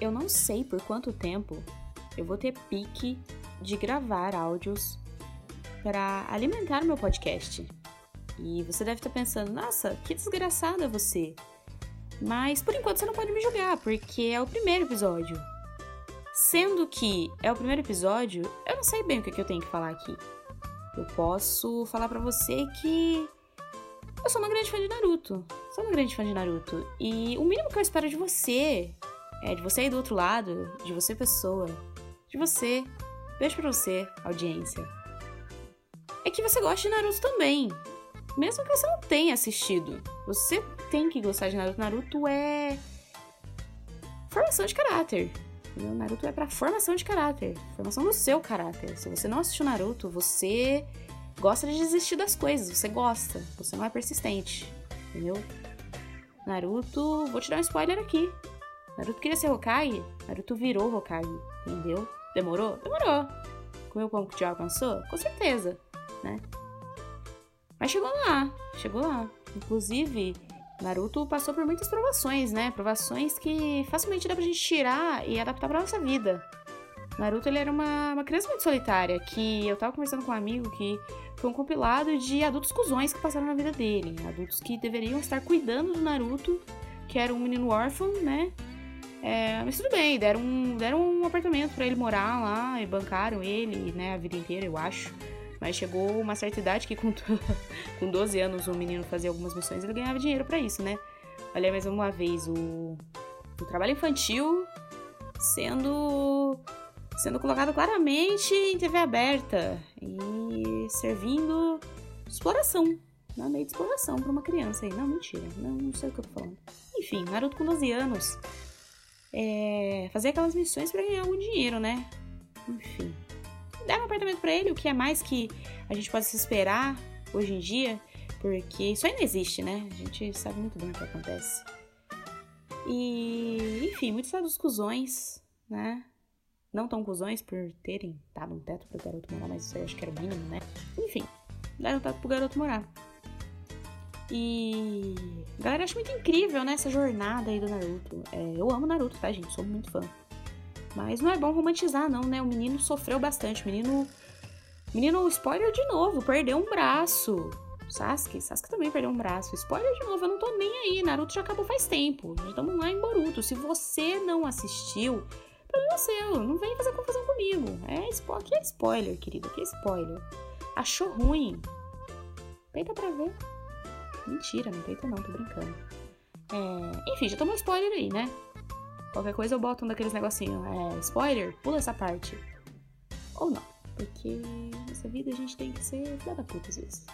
eu não sei por quanto tempo eu vou ter pique de gravar áudios para alimentar meu podcast. E você deve estar pensando, nossa, que desgraçada você. Mas por enquanto você não pode me julgar, porque é o primeiro episódio. Sendo que é o primeiro episódio, eu não sei bem o que eu tenho que falar aqui. Eu posso falar para você que eu sou uma grande fã de Naruto. Sou uma grande fã de Naruto. E o mínimo que eu espero de você, é de você aí do outro lado, de você pessoa, de você, beijo pra você, audiência, é que você goste de Naruto também. Mesmo que você não tenha assistido. Você tem que gostar de Naruto. Naruto é formação de caráter. Entendeu? Naruto é para formação de caráter, formação do seu caráter. Se você não assistiu Naruto, você gosta de desistir das coisas, você gosta, você não é persistente, entendeu? Naruto, vou te dar um spoiler aqui. Naruto queria ser Hokage, Naruto virou Hokage, entendeu? Demorou? Demorou. Comeu pão que já alcançou? Com certeza, né? Mas chegou lá, chegou lá. Inclusive, Naruto passou por muitas provações, né? Provações que facilmente dá pra gente tirar e adaptar pra nossa vida. Naruto, ele era uma, uma criança muito solitária, que eu tava conversando com um amigo que foi um compilado de adultos cuzões que passaram na vida dele. Adultos que deveriam estar cuidando do Naruto, que era um menino órfão, né? É, mas tudo bem, deram um, deram um apartamento para ele morar lá e bancaram ele, né, a vida inteira, eu acho. Mas chegou uma certa idade que com, com 12 anos o menino fazia algumas missões e ele ganhava dinheiro para isso, né? Olha mais uma vez o, o trabalho infantil sendo sendo colocado claramente em TV aberta e servindo exploração, né? meio de exploração para uma criança aí. Não, mentira, não, não sei o que eu tô falando. Enfim, Naruto com 12 anos é, fazer aquelas missões para ganhar algum dinheiro, né? Enfim deram um apartamento para ele, o que é mais que a gente pode se esperar hoje em dia, porque isso ainda existe, né? A gente sabe muito bem o que acontece. E, enfim, muitos dos cuzões, né? Não tão cuzões por terem dado um teto pro garoto morar, mas isso eu acho que era o mínimo, né? Enfim, deram um teto pro garoto morar. E. Galera, acho muito incrível, né? Essa jornada aí do Naruto. É, eu amo Naruto, tá, gente? Sou muito fã. Mas não é bom romantizar, não, né? O menino sofreu bastante. O menino. Menino, spoiler de novo, perdeu um braço. Sasuke, Sasuke também perdeu um braço. Spoiler de novo, eu não tô nem aí. Naruto já acabou faz tempo. Já estamos lá em Boruto. Se você não assistiu, problema seu. Não vem fazer confusão comigo. É, aqui é spoiler, querido. Aqui é spoiler. Achou ruim? Peita pra ver. Mentira, não peita não, tô brincando. É... Enfim, já tomou spoiler aí, né? Qualquer coisa eu boto um daqueles negocinhos. É, spoiler, pula essa parte. Ou não. Porque nessa vida a gente tem que ser filha da puta às vezes.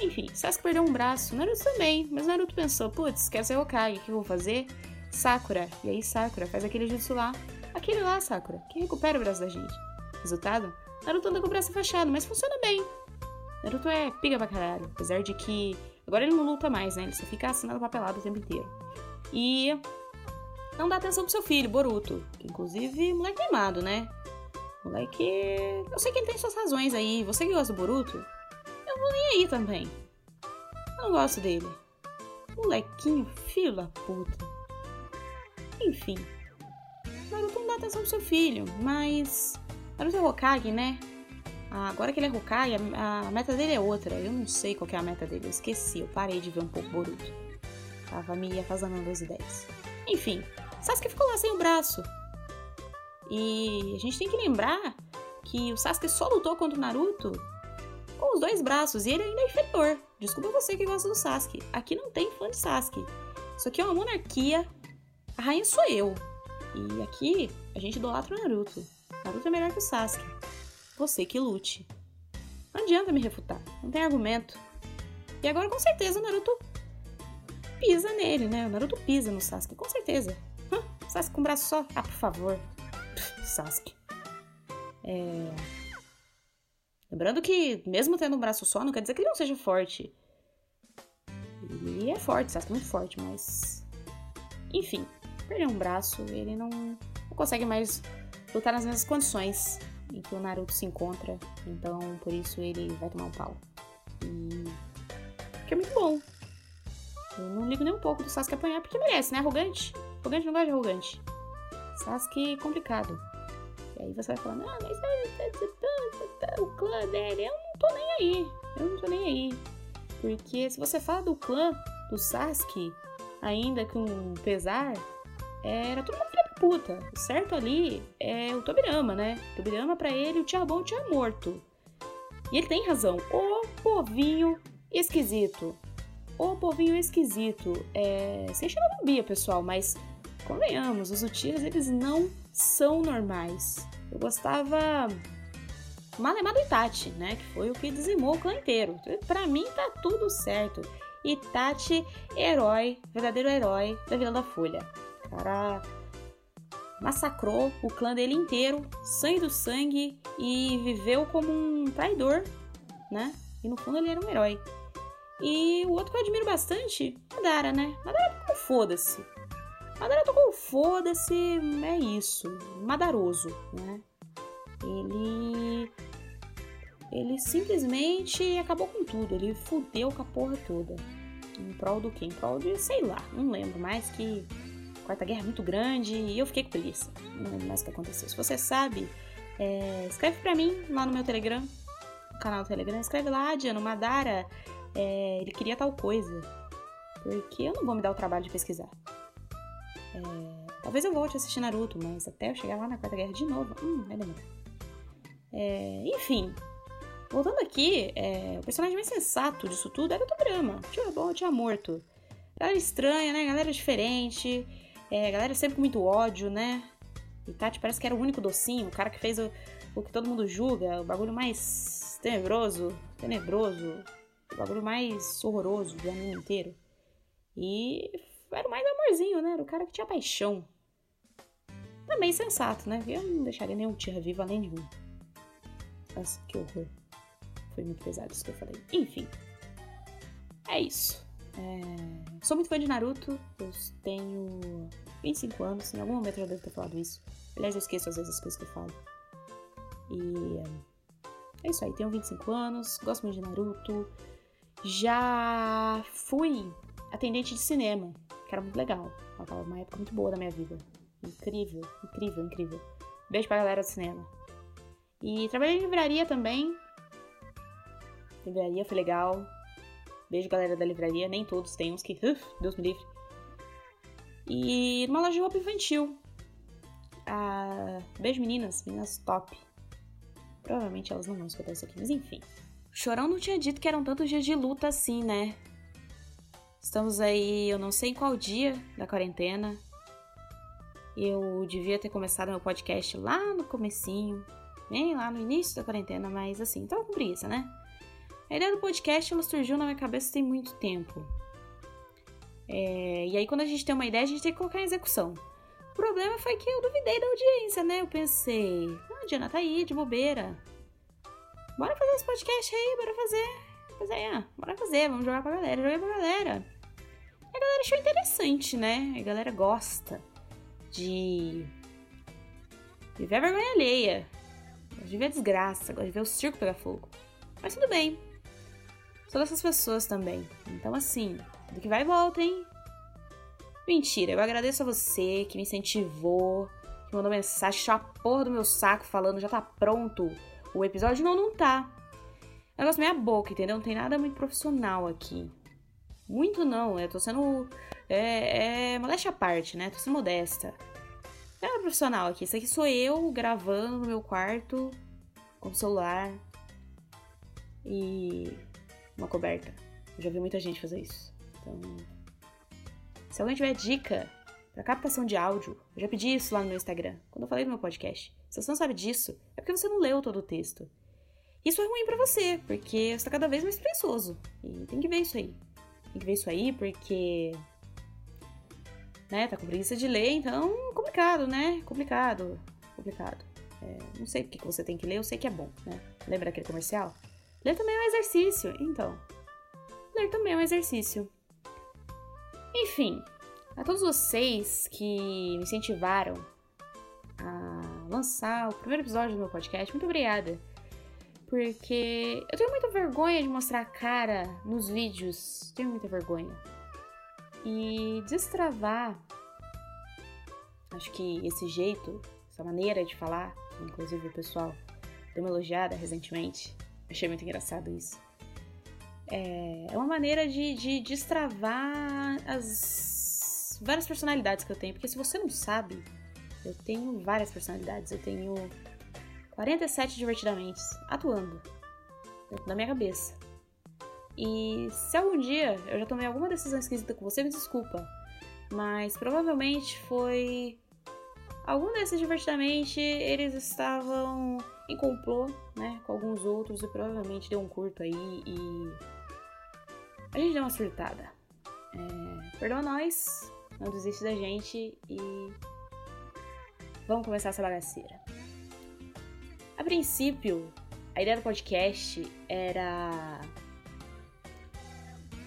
Enfim, Sasuke perdeu um braço, Naruto também. Mas Naruto pensou, putz, quer ser Hokage, o que eu vou fazer? Sakura. E aí Sakura faz aquele jutsu lá. Aquele lá, Sakura, que recupera o braço da gente. Resultado? Naruto anda com o braço fechado, mas funciona bem. Naruto é piga pra caralho. Apesar de que agora ele não luta mais, né? Ele só fica assinando papelado o tempo inteiro. E não dá atenção pro seu filho, Boruto. Inclusive, moleque mimado, né? Moleque. Eu sei que ele tem suas razões aí. Você que gosta do Boruto, eu vou nem aí também. Eu não gosto dele. Molequinho, filho da puta. Enfim. Naruto não dá atenção pro seu filho, mas. Naruto é Hokage, né? Ah, agora que ele é Hokage, a, a meta dele é outra. Eu não sei qual é a meta dele, eu esqueci. Eu parei de ver um pouco Boruto. Tava me afazanando as ideias. Enfim, Sasuke ficou lá sem o braço. E a gente tem que lembrar que o Sasuke só lutou contra o Naruto com os dois braços e ele ainda é inferior. Desculpa você que gosta do Sasuke. Aqui não tem fã de Sasuke. Isso aqui é uma monarquia. A rainha sou eu. E aqui a gente idolatra o Naruto. Naruto é melhor que o Sasuke. Você que lute. Não adianta me refutar. Não tem argumento. E agora com certeza o Naruto pisa nele, né? O Naruto pisa no Sasuke, com certeza. Sasuke com um braço só? Ah, por favor. Sasuke. É... Lembrando que, mesmo tendo um braço só, não quer dizer que ele não seja forte. Ele é forte, Sasuke é muito forte, mas. Enfim, perdeu um braço, ele não, não consegue mais lutar nas mesmas condições em que o Naruto se encontra. Então, por isso, ele vai tomar um pau. E. Que é muito bom. Eu não ligo nem um pouco do Sasuke apanhar, porque merece, né? Arrogante. Arrogante não gosta de arrogante. Sasuke complicado. E aí você vai falar, não, mas o clã dele, eu não tô nem aí. Eu não tô nem aí. Porque se você fala do clã do Sasuke, ainda com pesar, era tudo uma puta. O certo ali é o Tobirama, né? Tobirama pra ele, o Tia Bom tinha morto. E ele tem razão. O povinho esquisito. O povinho esquisito. É... Sem xenofobia, pessoal, mas convenhamos, os Uchihas, eles não são normais. Eu gostava Malemar do Itachi, né? Que foi o que dizimou o clã inteiro. Pra mim tá tudo certo. Itachi, herói, verdadeiro herói da Vila da Folha. O cara massacrou o clã dele inteiro, sangue do sangue, e viveu como um traidor, né? E no fundo ele era um herói. E o outro que eu admiro bastante, Madara, né? Madara tocou foda-se. Madara tocou foda-se, é isso. Madaroso, né? Ele. Ele simplesmente acabou com tudo. Ele fudeu com a porra toda. Em prol do quê? Em prol de, sei lá, não lembro mais que. Quarta Guerra é muito grande e eu fiquei com preguiça. Não lembro mais o que aconteceu. Se você sabe, é, escreve pra mim lá no meu Telegram, canal do Telegram. Escreve lá, Diana, Madara, é, ele queria tal coisa. Porque eu não vou me dar o trabalho de pesquisar. É, talvez eu volte a assistir Naruto, mas até eu chegar lá na Quarta Guerra de novo, hum, vai demorar. É, enfim, voltando aqui, é, o personagem mais sensato disso tudo era o Tobirama. Tinha bom, tinha morto. Galera estranha, né? Galera diferente. É, galera sempre com muito ódio, né? E Tati parece que era o único docinho, o cara que fez o, o que todo mundo julga, o bagulho mais tenebroso, tenebroso, o bagulho mais horroroso do anime inteiro. E era o mais amorzinho, né? Era o cara que tinha paixão. Também sensato, né? Eu não deixaria nenhum tia vivo além de mim. Nossa, que horror. Foi muito pesado isso que eu falei. Enfim. É isso. É... Sou muito fã de Naruto. Eu tenho 25 anos. Em algum momento eu já devo ter falado isso. Aliás, eu esqueço às vezes as coisas que eu falo. E é isso aí. Tenho 25 anos. Gosto muito de Naruto. Já fui atendente de cinema, que era muito legal. Ela uma época muito boa da minha vida. Incrível, incrível, incrível. Beijo pra galera do cinema. E trabalhei em livraria também. Livraria foi legal. Beijo, galera da livraria. Nem todos tem uns que. Uf, Deus me livre. E numa loja de roupa infantil. Ah, beijo, meninas. Meninas top. Provavelmente elas não vão escutar isso aqui, mas enfim. Chorão não tinha dito que eram tantos dias de luta assim, né? Estamos aí, eu não sei em qual dia da quarentena. Eu devia ter começado meu podcast lá no comecinho, bem lá no início da quarentena, mas assim, tava com preguiça, né? A ideia do podcast ela surgiu na minha cabeça tem muito tempo. É, e aí, quando a gente tem uma ideia, a gente tem que colocar em execução. O problema foi que eu duvidei da audiência, né? Eu pensei, ah, a Diana tá aí, de bobeira. Bora fazer esse podcast aí, bora fazer. Pois é, ah, bora fazer, vamos jogar pra galera, jogar pra galera. E a galera achou interessante, né? A galera gosta de. de ver a vergonha alheia. Gosta de ver a desgraça, gosta de ver o circo pegar fogo. Mas tudo bem. Sou dessas pessoas também. Então, assim, do que vai e volta, hein? Mentira, eu agradeço a você que me incentivou, que mandou mensagem, achou a porra do meu saco falando já tá pronto. O episódio não, não tá. É negócio meia boca, entendeu? Não tem nada muito profissional aqui. Muito não, eu tô sendo. É, é modéstia à parte, né? Tô sendo modesta. Não é profissional aqui. Isso aqui sou eu gravando no meu quarto com o celular e uma coberta. Eu já vi muita gente fazer isso. Então, se alguém tiver dica para captação de áudio, eu já pedi isso lá no meu Instagram, quando eu falei no meu podcast. Se você não sabe disso, é porque você não leu todo o texto. Isso é ruim para você, porque você tá cada vez mais preguiçoso. E tem que ver isso aí. Tem que ver isso aí, porque. Né, tá com preguiça de ler, então complicado, né? Complicado. Complicado. É, não sei porque que você tem que ler, eu sei que é bom, né? Lembra aquele comercial? Ler também é um exercício. Então, ler também é um exercício. Enfim, a todos vocês que me incentivaram a lançar o primeiro episódio do meu podcast, muito obrigada. Porque eu tenho muita vergonha de mostrar a cara nos vídeos. Tenho muita vergonha. E destravar Acho que esse jeito, essa maneira de falar, inclusive o pessoal deu uma elogiada recentemente, achei muito engraçado isso. É, é uma maneira de, de destravar as várias personalidades que eu tenho. Porque se você não sabe, eu tenho várias personalidades. Eu tenho 47 divertidamente atuando dentro da minha cabeça. E se algum dia eu já tomei alguma decisão esquisita com você, me desculpa. Mas provavelmente foi. Algum desses divertidamente eles estavam em complô, né? Com alguns outros e provavelmente deu um curto aí e. A gente deu uma surtada. É... Perdoa nós, não desiste da gente e. Vamos começar essa bagaceira. A princípio, a ideia do podcast era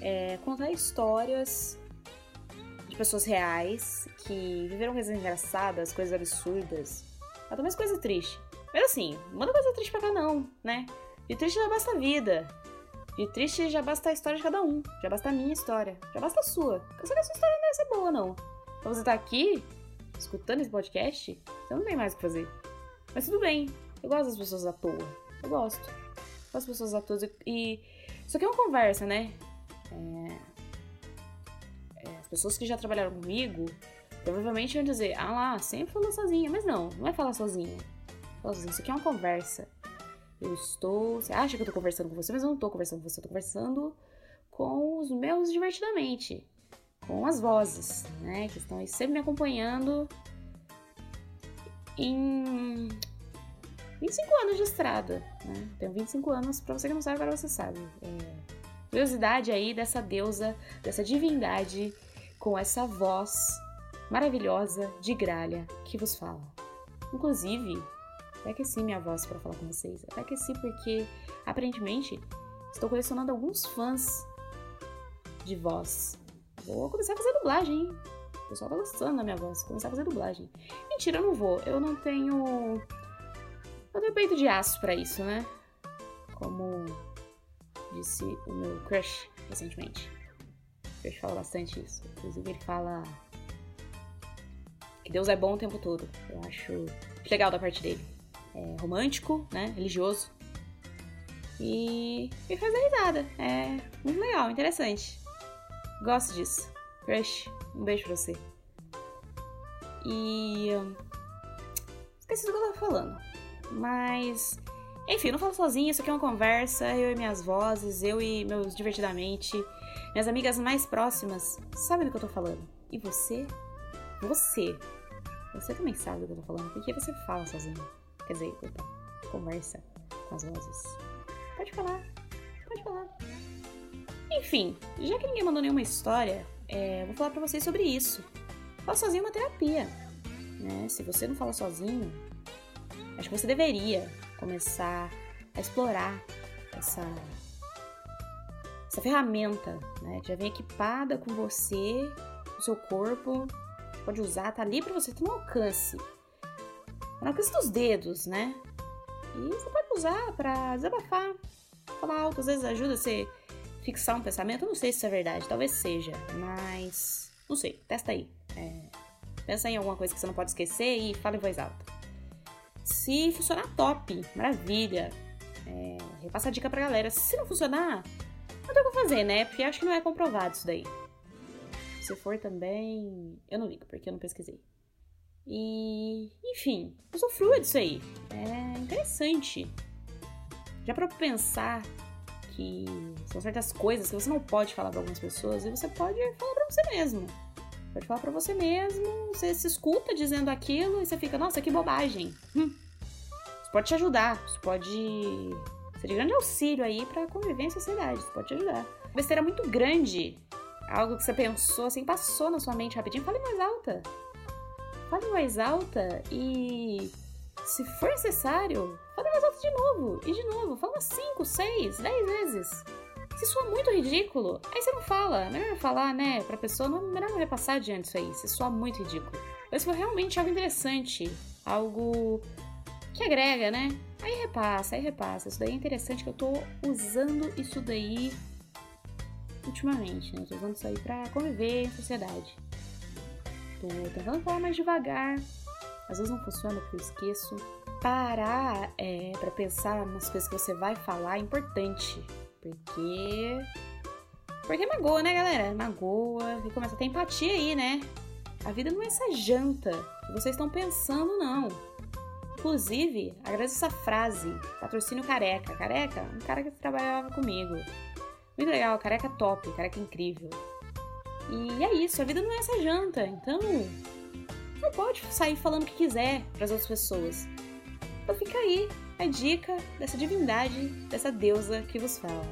é, contar histórias de pessoas reais que viveram coisas engraçadas, coisas absurdas, até mais coisa triste. Mas assim, manda coisa triste pra cá não, né? De triste já basta a vida. De triste já basta a história de cada um. Já basta a minha história. Já basta a sua. Eu sei que a sua história não vai ser boa, não. Pra você estar tá aqui, escutando esse podcast, você não tem mais o que fazer. Mas tudo bem. Eu gosto das pessoas à toa. Eu gosto. Eu gosto das pessoas à toa. E. Isso aqui é uma conversa, né? É... É, as pessoas que já trabalharam comigo provavelmente vão dizer, ah lá, sempre falou sozinha. Mas não, não é falar sozinha. Isso aqui é uma conversa. Eu estou. Você acha que eu tô conversando com você, mas eu não tô conversando com você, eu tô conversando com os meus divertidamente. Com as vozes, né? Que estão aí sempre me acompanhando em 25 anos de estrada, né? Tenho 25 anos, pra você que não sabe, agora você sabe. É curiosidade aí dessa deusa, dessa divindade com essa voz maravilhosa de gralha que vos fala. Inclusive, até aqueci minha voz para falar com vocês. Até aqueci porque, aparentemente, estou colecionando alguns fãs de voz. Vou começar a fazer dublagem, hein? O pessoal tá gostando da minha voz. Vou começar a fazer dublagem. Mentira, eu não vou. Eu não tenho. Eu tenho peito de aço para isso, né? Como disse o meu crush recentemente. O crush fala bastante isso. Inclusive, ele fala que Deus é bom o tempo todo. Eu acho legal da parte dele. É romântico, né? Religioso. E, e faz risada. É muito legal, interessante. Gosto disso. Crush, um beijo pra você. E. Esqueci do que eu tava falando. Mas enfim, não falo sozinha, isso aqui é uma conversa, eu e minhas vozes, eu e meus divertidamente, minhas amigas mais próximas sabem do que eu tô falando. E você? Você. Você também sabe do que eu tô falando, porque você fala sozinho. Quer dizer, opa, conversa com as vozes. Pode falar, pode falar. Enfim, já que ninguém mandou nenhuma história, é, vou falar pra vocês sobre isso. Falar sozinho é uma terapia. Né? Se você não fala sozinho, acho que você deveria começar a explorar essa, essa ferramenta, né? Já vem equipada com você, o seu corpo, pode usar, tá ali para você ter um alcance. No alcance dos dedos, né? E você pode usar para desabafar, falar alto, às vezes ajuda você fixar um pensamento. Eu não sei se isso é verdade, talvez seja, mas não sei, testa aí. É, pensa em alguma coisa que você não pode esquecer e fala em voz alta. Se funcionar, top, maravilha. É, repassa a dica pra galera. Se não funcionar, não tem o que fazer, né? Porque acho que não é comprovado isso daí. Se for também, eu não ligo, porque eu não pesquisei. E, enfim, usufrua disso aí. É interessante. Já para pensar que são certas coisas que você não pode falar para algumas pessoas e você pode falar para você mesmo. Pode falar para você mesmo, você se escuta dizendo aquilo e você fica, nossa, que bobagem. Hum. Isso pode te ajudar, isso pode ser de grande auxílio aí pra conviver em sociedade, isso pode te ajudar. Besteira muito grande, algo que você pensou assim, passou na sua mente rapidinho, fale voz alta. Em voz alta e se for necessário, em voz alta de novo, e de novo, fala 5, 6, 10 vezes. Se soa muito ridículo, aí você não fala. Melhor falar, né, pra pessoa, não, melhor não repassar adiante isso aí. Se soa muito ridículo. Mas se for realmente algo interessante, algo que agrega, né? Aí repassa, aí repassa. Isso daí é interessante que eu tô usando isso daí ultimamente, né? Tô usando isso aí pra conviver em sociedade. Tô tentando falar mais devagar. Às vezes não funciona porque eu esqueço. Parar é, para pensar nas coisas que você vai falar é importante. Porque. Porque magoa, né, galera? Magoa. E começa a ter empatia aí, né? A vida não é essa janta que vocês estão pensando, não. Inclusive, agradeço essa frase. Patrocínio Careca. Careca, um cara que trabalhava comigo. Muito legal, careca top, careca incrível. E é isso, a vida não é essa janta, então não pode sair falando o que quiser para as outras pessoas. Então fica aí a dica dessa divindade, dessa deusa que vos fala.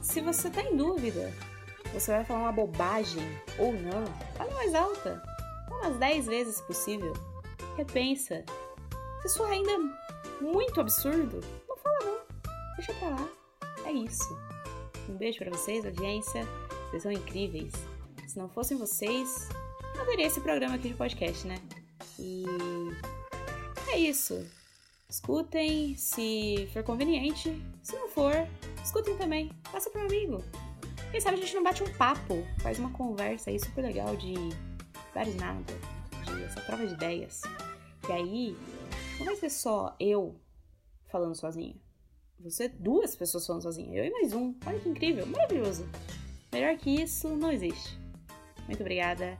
Se você tá em dúvida, você vai falar uma bobagem ou não, fale mais alta, umas 10 vezes possível. Repensa. Se isso ainda é muito absurdo, não fala não. Deixa pra lá. É isso. Um beijo para vocês, audiência. Vocês são incríveis. Se não fossem vocês, não teria esse programa aqui de podcast, né? E é isso. Escutem se for conveniente. Se não for, escutem também. Passa para um amigo. Quem sabe a gente não bate um papo, faz uma conversa aí super legal de vários nada, de essa troca de ideias. E aí, não vai ser só eu falando sozinha. Você duas pessoas falando sozinha, eu e mais um. Olha que incrível, maravilhoso. Melhor que isso não existe. Muito obrigada